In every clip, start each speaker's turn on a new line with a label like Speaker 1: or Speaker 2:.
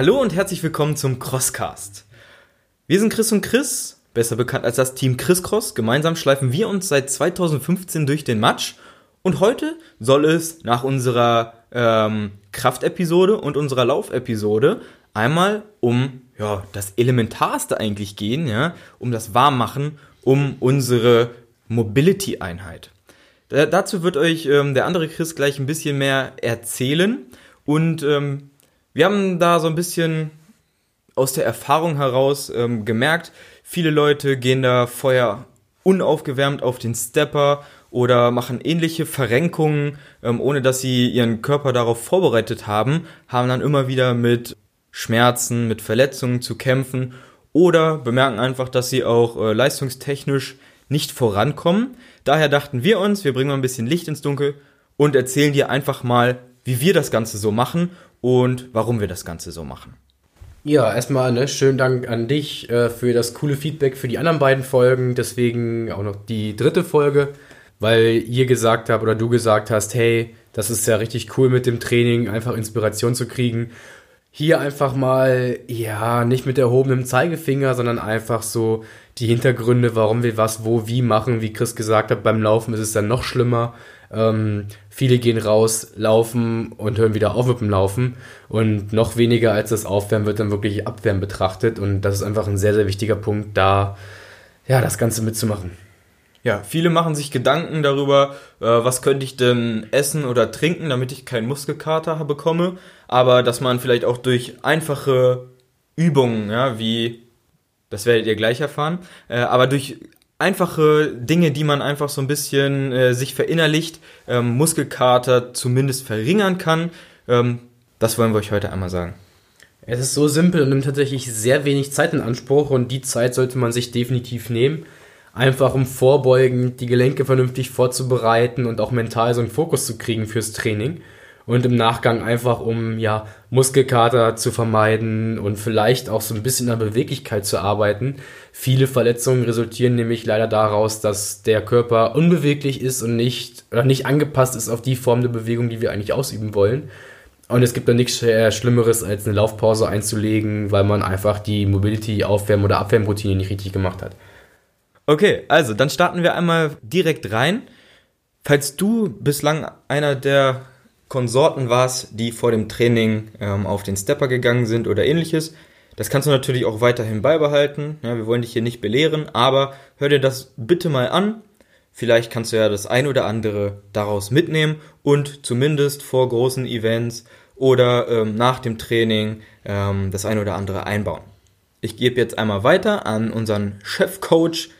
Speaker 1: Hallo und herzlich willkommen zum Crosscast. Wir sind Chris und Chris, besser bekannt als das Team Chris Cross. Gemeinsam schleifen wir uns seit 2015 durch den Matsch. Und heute soll es nach unserer ähm, Kraftepisode und unserer Laufepisode einmal um ja, das Elementarste eigentlich gehen, ja, um das Warmmachen, um unsere Mobility-Einheit. dazu wird euch ähm, der andere Chris gleich ein bisschen mehr erzählen. Und ähm, wir haben da so ein bisschen aus der Erfahrung heraus ähm, gemerkt, viele Leute gehen da vorher unaufgewärmt auf den Stepper oder machen ähnliche Verrenkungen, ähm, ohne dass sie ihren Körper darauf vorbereitet haben, haben dann immer wieder mit Schmerzen, mit Verletzungen zu kämpfen oder bemerken einfach, dass sie auch äh, leistungstechnisch nicht vorankommen. Daher dachten wir uns, wir bringen mal ein bisschen Licht ins Dunkel und erzählen dir einfach mal, wie wir das Ganze so machen und warum wir das Ganze so machen.
Speaker 2: Ja, erstmal ne, schönen Dank an dich äh, für das coole Feedback für die anderen beiden Folgen. Deswegen auch noch die dritte Folge, weil ihr gesagt habt oder du gesagt hast, hey, das ist ja richtig cool mit dem Training, einfach Inspiration zu kriegen. Hier einfach mal, ja, nicht mit erhobenem Zeigefinger, sondern einfach so die Hintergründe, warum wir was, wo, wie machen. Wie Chris gesagt hat, beim Laufen ist es dann noch schlimmer. Ähm, viele gehen raus, laufen und hören wieder auf mit dem Laufen. Und noch weniger als das Aufwärmen wird dann wirklich Abwärmen betrachtet. Und das ist einfach ein sehr, sehr wichtiger Punkt, da ja, das Ganze mitzumachen.
Speaker 1: Ja, viele machen sich Gedanken darüber, äh, was könnte ich denn essen oder trinken, damit ich keinen Muskelkater bekomme. Aber dass man vielleicht auch durch einfache Übungen, ja, wie, das werdet ihr gleich erfahren, äh, aber durch einfache Dinge, die man einfach so ein bisschen äh, sich verinnerlicht, ähm, Muskelkater zumindest verringern kann. Ähm, das wollen wir euch heute einmal sagen.
Speaker 2: Es ist so simpel und nimmt tatsächlich sehr wenig Zeit in Anspruch und die Zeit sollte man sich definitiv nehmen. Einfach um vorbeugen, die Gelenke vernünftig vorzubereiten und auch mental so einen Fokus zu kriegen fürs Training und im Nachgang einfach um ja Muskelkater zu vermeiden und vielleicht auch so ein bisschen an Beweglichkeit zu arbeiten. Viele Verletzungen resultieren nämlich leider daraus, dass der Körper unbeweglich ist und nicht oder nicht angepasst ist auf die Form der Bewegung, die wir eigentlich ausüben wollen. Und es gibt da nichts Schlimmeres, als eine Laufpause einzulegen, weil man einfach die Mobility, Aufwärm- oder Abwärmroutine nicht richtig gemacht hat.
Speaker 1: Okay, also dann starten wir einmal direkt rein. Falls du bislang einer der Konsorten warst, die vor dem Training ähm, auf den Stepper gegangen sind oder ähnliches. Das kannst du natürlich auch weiterhin beibehalten. Ja, wir wollen dich hier nicht belehren, aber hör dir das bitte mal an. Vielleicht kannst du ja das ein oder andere daraus mitnehmen und zumindest vor großen Events oder ähm, nach dem Training ähm, das ein oder andere einbauen. Ich gebe jetzt einmal weiter an unseren Chefcoach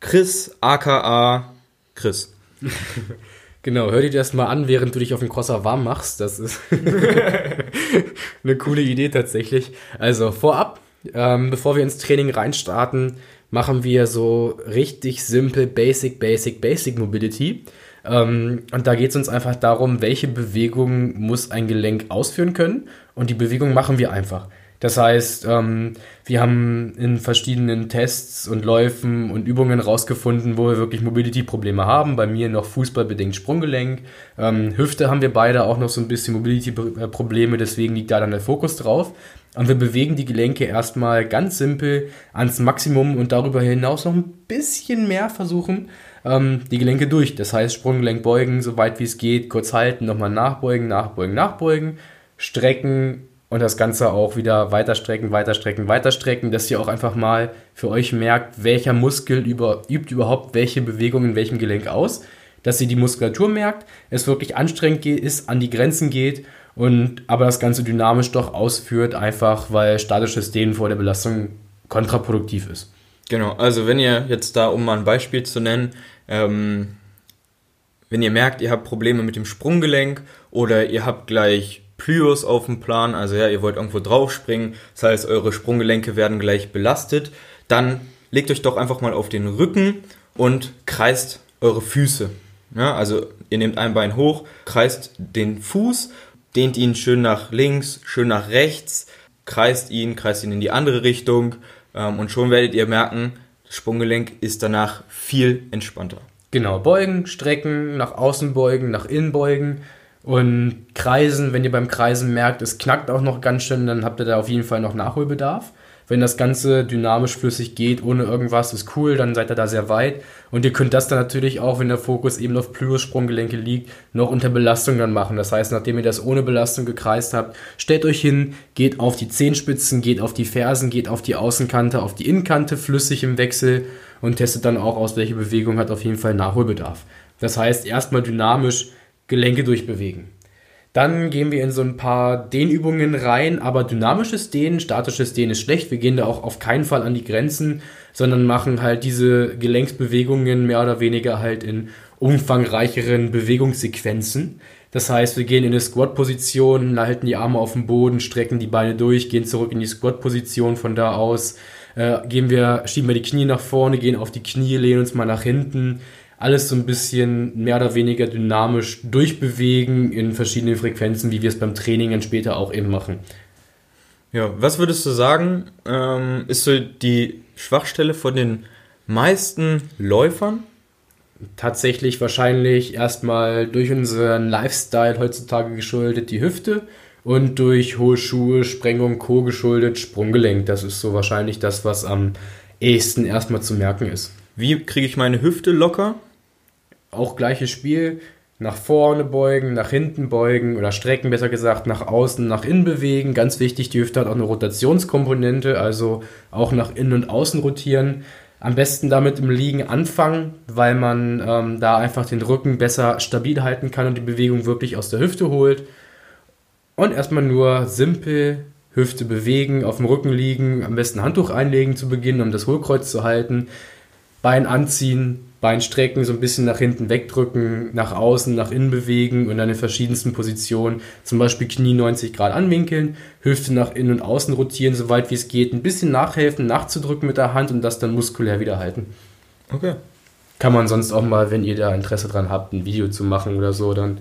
Speaker 1: Chris aka Chris.
Speaker 2: Genau, hör dir das mal an, während du dich auf dem Crosser warm machst. Das ist eine coole Idee tatsächlich. Also vorab, ähm, bevor wir ins Training reinstarten, machen wir so richtig simpel Basic, Basic, Basic Mobility. Ähm, und da geht es uns einfach darum, welche Bewegung muss ein Gelenk ausführen können. Und die Bewegung machen wir einfach. Das heißt, ähm, wir haben in verschiedenen Tests und Läufen und Übungen rausgefunden, wo wir wirklich Mobility-Probleme haben. Bei mir noch fußballbedingt Sprunggelenk. Ähm, Hüfte haben wir beide auch noch so ein bisschen Mobility-Probleme, deswegen liegt da dann der Fokus drauf. Und wir bewegen die Gelenke erstmal ganz simpel ans Maximum und darüber hinaus noch ein bisschen mehr versuchen, ähm, die Gelenke durch. Das heißt, Sprunggelenk beugen, so weit wie es geht, kurz halten, nochmal nachbeugen, nachbeugen, nachbeugen, strecken, und das Ganze auch wieder weiter strecken, weiter strecken, weiter strecken, dass ihr auch einfach mal für euch merkt, welcher Muskel über, übt überhaupt welche Bewegung in welchem Gelenk aus, dass ihr die Muskulatur merkt, es wirklich anstrengend ist, an die Grenzen geht und aber das Ganze dynamisch doch ausführt, einfach weil statisches Dehnen vor der Belastung kontraproduktiv ist.
Speaker 1: Genau, also wenn ihr jetzt da, um mal ein Beispiel zu nennen, ähm, wenn ihr merkt, ihr habt Probleme mit dem Sprunggelenk oder ihr habt gleich Plyos auf dem Plan, also ja, ihr wollt irgendwo draufspringen, das heißt, eure Sprunggelenke werden gleich belastet, dann legt euch doch einfach mal auf den Rücken und kreist eure Füße. Ja, also ihr nehmt ein Bein hoch, kreist den Fuß, dehnt ihn schön nach links, schön nach rechts, kreist ihn, kreist ihn in die andere Richtung. Ähm, und schon werdet ihr merken, das Sprunggelenk ist danach viel entspannter.
Speaker 2: Genau, beugen, strecken, nach außen beugen, nach innen beugen Und Kreisen, wenn ihr beim Kreisen merkt, es knackt auch noch ganz schön, dann habt ihr da auf jeden Fall noch Nachholbedarf. Wenn das Ganze dynamisch flüssig geht, ohne irgendwas, ist cool, dann seid ihr da sehr weit. Und ihr könnt das dann natürlich auch, wenn der Fokus eben auf Plyo-Sprunggelenke liegt, noch unter Belastung dann machen. Das heißt, nachdem ihr das ohne Belastung gekreist habt, stellt euch hin, geht auf die Zehenspitzen, geht auf die Fersen, geht auf die Außenkante, auf die Innenkante flüssig im Wechsel und testet dann auch aus, welche Bewegung hat auf jeden Fall Nachholbedarf. Das heißt, erstmal dynamisch Gelenke durchbewegen. Dann gehen wir in so ein paar Dehnübungen rein, aber dynamisches Dehnen, statisches Dehnen ist schlecht. Wir gehen da auch auf keinen Fall an die Grenzen, sondern machen halt diese Gelenksbewegungen mehr oder weniger halt in umfangreicheren Bewegungssequenzen. Das heißt, wir gehen in eine Squat-Position, halten die Arme auf dem Boden, strecken die Beine durch, gehen zurück in die Squat-Position. Von da aus äh, gehen wir, schieben wir die Knie nach vorne, gehen auf die Knie, lehnen uns mal nach hinten, alles so ein bisschen mehr oder weniger dynamisch durchbewegen in verschiedenen Frequenzen, wie wir es beim Training dann später auch eben machen.
Speaker 1: Ja, was würdest du sagen, ähm, ist so die Schwachstelle von den meisten Läufern?
Speaker 2: Tatsächlich wahrscheinlich erstmal durch unseren Lifestyle heutzutage geschuldet die Hüfte und durch hohe Schuhe, Sprengung, Co. geschuldet Sprunggelenk. Das ist so wahrscheinlich das, was am ehesten erstmal zu merken ist.
Speaker 1: Wie kriege ich meine Hüfte locker?
Speaker 2: Auch gleiches Spiel. Nach vorne beugen, nach hinten beugen oder strecken, besser gesagt, nach außen, nach innen bewegen. Ganz wichtig, die Hüfte hat auch eine Rotationskomponente, also auch nach innen und außen rotieren. Am besten damit im Liegen anfangen, weil man ähm, da einfach den Rücken besser stabil halten kann und die Bewegung wirklich aus der Hüfte holt. Und erstmal nur simpel Hüfte bewegen, auf dem Rücken liegen, am besten Handtuch einlegen zu Beginn, um das Hohlkreuz zu halten. Bein anziehen, Bein strecken, so ein bisschen nach hinten wegdrücken, nach außen, nach innen bewegen und dann in verschiedensten Positionen, zum Beispiel Knie 90 Grad anwinkeln, Hüfte nach innen und außen rotieren, soweit wie es geht, ein bisschen nachhelfen, nachzudrücken mit der Hand und das dann muskulär wieder halten.
Speaker 1: Okay.
Speaker 2: Kann man sonst auch mal, wenn ihr da Interesse dran habt, ein Video zu machen oder so, dann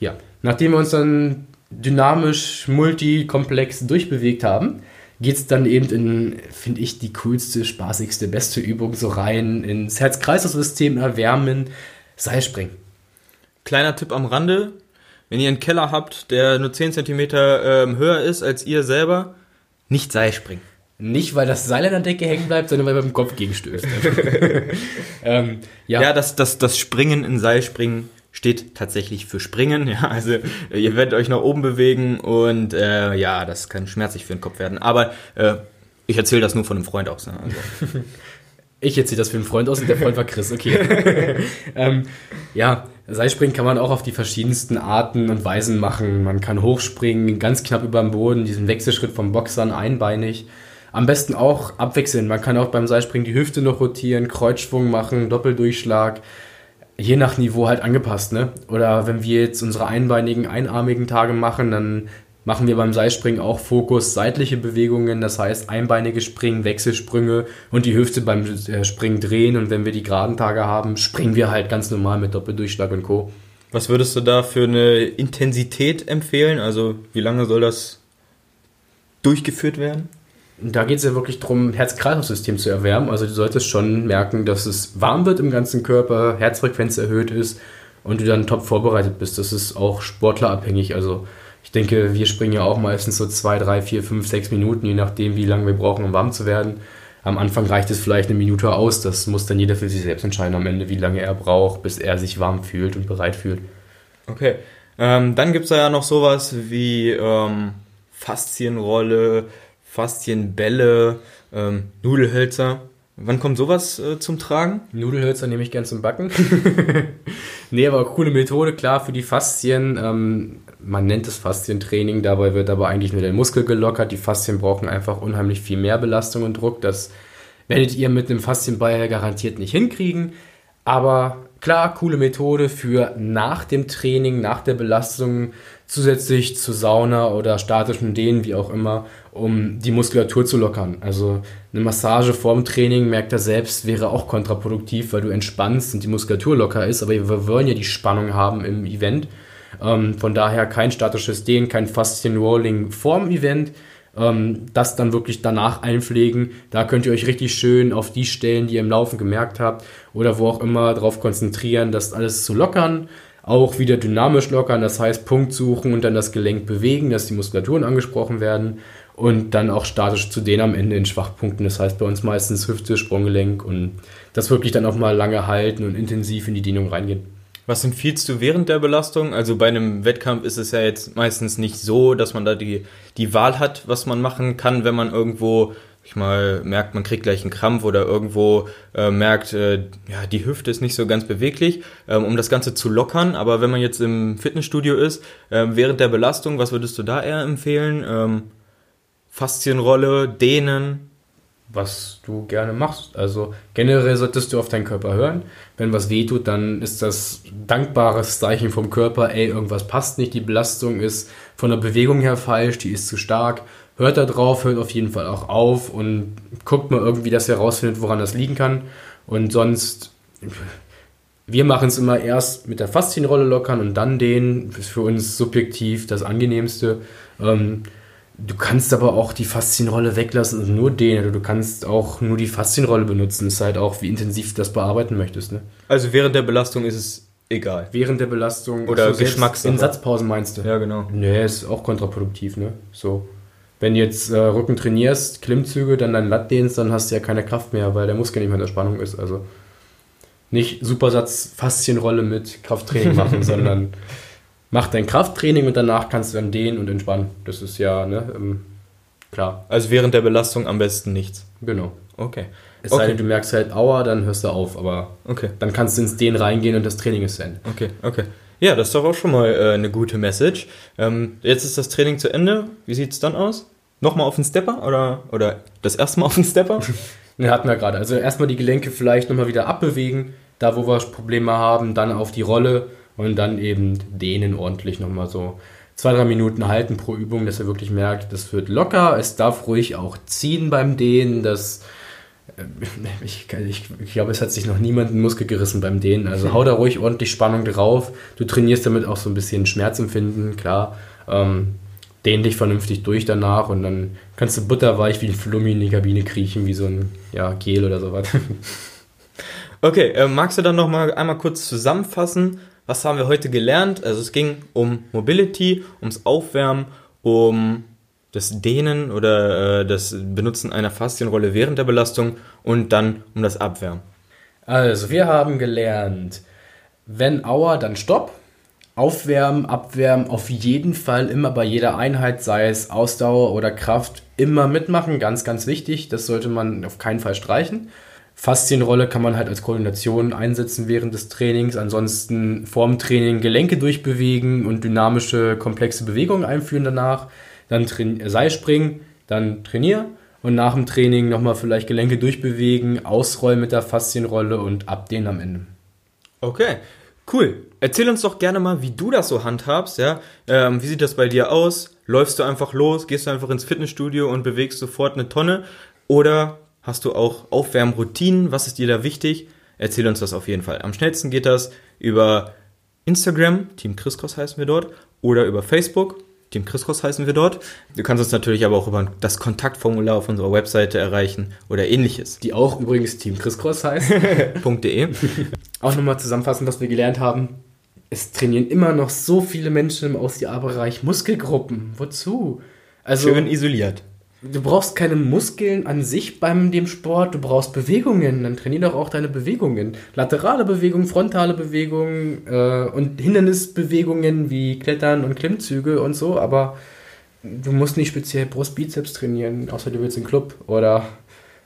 Speaker 2: ja. Nachdem wir uns dann dynamisch, multikomplex durchbewegt haben, geht es dann eben in, finde ich, die coolste, spaßigste, beste Übung so rein ins Herz-Kreislauf-System erwärmen, Seilspringen.
Speaker 1: Kleiner Tipp am Rande, wenn ihr einen Keller habt, der nur 10 cm ähm, höher ist als ihr selber, nicht Seilspringen.
Speaker 2: Nicht, weil das Seil an der Decke hängen bleibt, sondern weil man mit dem Kopf gegenstößt.
Speaker 1: ähm, ja, ja das, das, das Springen in Seilspringen steht tatsächlich für Springen. Ja, also ihr werdet euch nach oben bewegen und äh, ja, das kann schmerzlich für den Kopf werden. Aber äh, ich erzähle das nur von einem Freund aus. Ne? Also.
Speaker 2: Ich erzähle das für einen Freund aus und der Freund war Chris, okay. ähm, ja, Seilspringen kann man auch auf die verschiedensten Arten und Weisen machen. Man kann hochspringen, ganz knapp über dem Boden, diesen Wechselschritt vom Boxern einbeinig. Am besten auch abwechseln. Man kann auch beim Seilspringen die Hüfte noch rotieren, Kreuzschwung machen, Doppeldurchschlag je nach Niveau halt angepasst, ne? Oder wenn wir jetzt unsere einbeinigen, einarmigen Tage machen, dann machen wir beim Seilspringen auch Fokus seitliche Bewegungen, das heißt einbeinige Springen, Wechselsprünge und die Hüfte beim äh, Springen drehen und wenn wir die geraden Tage haben, springen wir halt ganz normal mit Doppeldurchschlag und Co.
Speaker 1: Was würdest du da für eine Intensität empfehlen? Also wie lange soll das durchgeführt werden?
Speaker 2: Da geht es ja wirklich darum, Herz-Kreislauf-System zu erwärmen. Also du solltest schon merken, dass es warm wird im ganzen Körper, Herzfrequenz erhöht ist und du dann top vorbereitet bist. Das ist auch sportlerabhängig. Also ich denke, wir springen ja auch meistens so zwei, drei, vier, fünf, sechs Minuten, je nachdem, wie lange wir brauchen, um warm zu werden. Am Anfang reicht es vielleicht eine Minute aus. Das muss dann jeder für sich selbst entscheiden am Ende, wie lange er braucht, bis er sich warm fühlt und bereit fühlt.
Speaker 1: Okay. Ähm, dann gibt es ja noch sowas wie ähm, Faszienrolle, Faszienbälle, ähm, Nudelhölzer. Wann kommt sowas äh, zum Tragen?
Speaker 2: Nudelhölzer nehme ich gern zum Backen. nee, aber coole Methode, klar, für die Faszien. Ähm, man nennt es Faszientraining, dabei wird aber eigentlich nur der Muskel gelockert. Die Faszien brauchen einfach unheimlich viel mehr Belastung und Druck. Das werdet ihr mit einem Faszienball garantiert nicht hinkriegen. Aber klar, coole Methode für nach dem Training, nach der Belastung, zusätzlich zu Sauna oder statischen Dehnen, wie auch immer, um die Muskulatur zu lockern. Also eine Massage vorm Training, merkt er selbst, wäre auch kontraproduktiv, weil du entspannst und die Muskulatur locker ist, aber wir wollen ja die Spannung haben im Event. Ähm, von daher kein statisches Dehnen, kein Faszien-Rolling vorm Event. Ähm, das dann wirklich danach einpflegen. Da könnt ihr euch richtig schön auf die Stellen, die ihr im Laufen gemerkt habt, oder wo auch immer, darauf konzentrieren, das alles zu lockern auch wieder dynamisch lockern, das heißt Punkt suchen und dann das Gelenk bewegen, dass die Muskulaturen angesprochen werden und dann auch statisch zu denen am Ende in Schwachpunkten, das heißt bei uns meistens Hüfte, Sprunggelenk und das wirklich dann auch mal lange halten und intensiv in die Dehnung reingehen.
Speaker 1: Was empfiehlst du während der Belastung? Also bei einem Wettkampf ist es ja jetzt meistens nicht so, dass man da die, die Wahl hat, was man machen kann, wenn man irgendwo, ich mal, merkt, man kriegt gleich einen Krampf oder irgendwo äh, merkt, äh, ja, die Hüfte ist nicht so ganz beweglich, ähm, um das Ganze zu lockern. Aber wenn man jetzt im Fitnessstudio ist, äh, während der Belastung, was würdest du da eher empfehlen? Ähm, Faszienrolle, Dehnen?
Speaker 2: was du gerne machst. Also generell solltest du auf deinen Körper hören. Wenn was weh tut, dann ist das dankbares Zeichen vom Körper, ey, irgendwas passt nicht, die Belastung ist von der Bewegung her falsch, die ist zu stark. Hört da drauf, hört auf jeden Fall auch auf und guckt mal irgendwie, dass ihr herausfindet, woran das liegen kann. Und sonst, wir machen es immer erst mit der Faszienrolle lockern und dann den, ist für uns subjektiv das angenehmste. Ähm, Du kannst aber auch die Faszienrolle weglassen und nur den. Also du kannst auch nur die Faszienrolle benutzen. Ist halt auch, wie intensiv du das bearbeiten möchtest. Ne?
Speaker 1: Also während der Belastung ist es egal.
Speaker 2: Während der Belastung.
Speaker 1: Oder also Geschmackssache.
Speaker 2: In Satzpausen meinst du?
Speaker 1: Ja, genau.
Speaker 2: Nee, ist auch kontraproduktiv, ne? So. Wenn du jetzt äh, Rücken trainierst, Klimmzüge, dann dein Latt dehnst, dann hast du ja keine Kraft mehr, weil der Muskel nicht mehr in der Spannung ist. Also nicht Supersatz Faszienrolle mit Krafttraining machen, sondern mach dein Krafttraining und danach kannst du dann dehnen und entspannen. Das ist ja, ne, ähm, klar.
Speaker 1: Also während der Belastung am besten nichts.
Speaker 2: Genau.
Speaker 1: Okay.
Speaker 2: Es
Speaker 1: okay.
Speaker 2: sei denn, du merkst halt, aua, dann hörst du auf, aber
Speaker 1: okay.
Speaker 2: dann kannst du ins Dehnen reingehen und das Training ist zu Ende.
Speaker 1: Okay, okay. Ja, das ist doch auch schon mal äh, eine gute Message. Ähm, jetzt ist das Training zu Ende. Wie sieht es dann aus? Nochmal auf den Stepper oder, oder das erste Mal auf den Stepper?
Speaker 2: ne, hatten wir gerade. Also erstmal die Gelenke vielleicht nochmal wieder abbewegen, da wo wir Probleme haben, dann auf die Rolle und dann eben dehnen ordentlich nochmal so zwei, drei Minuten halten pro Übung, dass er wirklich merkt, das wird locker. Es darf ruhig auch ziehen beim Dehnen. Das, äh, ich, ich, ich glaube, es hat sich noch niemand einen Muskel gerissen beim Dehnen. Also hau da ruhig ordentlich Spannung drauf. Du trainierst damit auch so ein bisschen Schmerzempfinden, klar. Ähm, dehn dich vernünftig durch danach und dann kannst du butterweich wie ein Flummi in die Kabine kriechen, wie so ein ja, Gel oder sowas.
Speaker 1: Okay, äh, magst du dann noch mal einmal kurz zusammenfassen, was haben wir heute gelernt? Also es ging um Mobility, ums Aufwärmen, um das Dehnen oder äh, das Benutzen einer Faszienrolle während der Belastung und dann um das Abwärmen.
Speaker 2: Also wir haben gelernt, wenn Auer, dann Stopp. Aufwärmen, abwärmen, auf jeden Fall immer bei jeder Einheit, sei es Ausdauer oder Kraft, immer mitmachen, ganz, ganz wichtig. Das sollte man auf keinen Fall streichen. Faszienrolle kann man halt als Koordination einsetzen während des Trainings. Ansonsten vorm Training Gelenke durchbewegen und dynamische, komplexe Bewegungen einführen danach. Dann Seilspringen, dann trainier und nach dem Training nochmal vielleicht Gelenke durchbewegen, ausrollen mit der Faszienrolle und abdehnen am Ende.
Speaker 1: Okay, cool. Erzähl uns doch gerne mal, wie du das so handhabst, ja. Ähm, wie sieht das bei dir aus? Läufst du einfach los, gehst du einfach ins Fitnessstudio und bewegst sofort eine Tonne? Oder Hast du auch Aufwärmroutinen? Was ist dir da wichtig? Erzähl uns das auf jeden Fall. Am schnellsten geht das über Instagram, Team Chriskos heißen wir dort, oder über Facebook, Team Chriskos heißen wir dort. Du kannst uns natürlich aber auch über das Kontaktformular auf unserer Webseite erreichen oder ähnliches.
Speaker 2: Die auch übrigens Team Chriskos heißt.
Speaker 1: .de.
Speaker 2: auch nochmal zusammenfassen, was wir gelernt haben. Es trainieren immer noch so viele Menschen im Ausdauerbereich Muskelgruppen. Wozu?
Speaker 1: Also, Schön isoliert.
Speaker 2: Du brauchst keine Muskeln an sich beim dem Sport, du brauchst Bewegungen. Dann trainier doch auch deine Bewegungen. Laterale Bewegungen, frontale Bewegungen äh, und Hindernisbewegungen wie Klettern und Klimmzüge und so, aber du musst nicht speziell Brust-Bizeps trainieren, außer du willst einen Club oder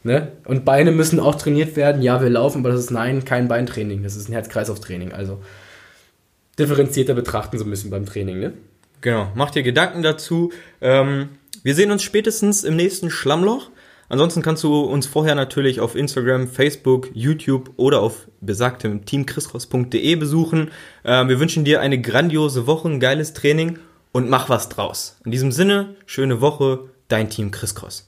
Speaker 2: ne? Und Beine müssen auch trainiert werden. Ja, wir laufen, aber das ist nein, kein Beintraining, das ist ein Herz-Kreislauf-Training. Also differenzierter betrachten so ein bisschen beim Training, ne?
Speaker 1: Genau, mach dir Gedanken dazu. Ähm wir sehen uns spätestens im nächsten Schlammloch. Ansonsten kannst du uns vorher natürlich auf Instagram, Facebook, YouTube oder auf besagtem teamchrisros.de besuchen. Äh, wir wünschen dir eine grandiose Woche, ein geiles Training und mach was draus. In diesem Sinne, schöne Woche, dein Team Chris Cross.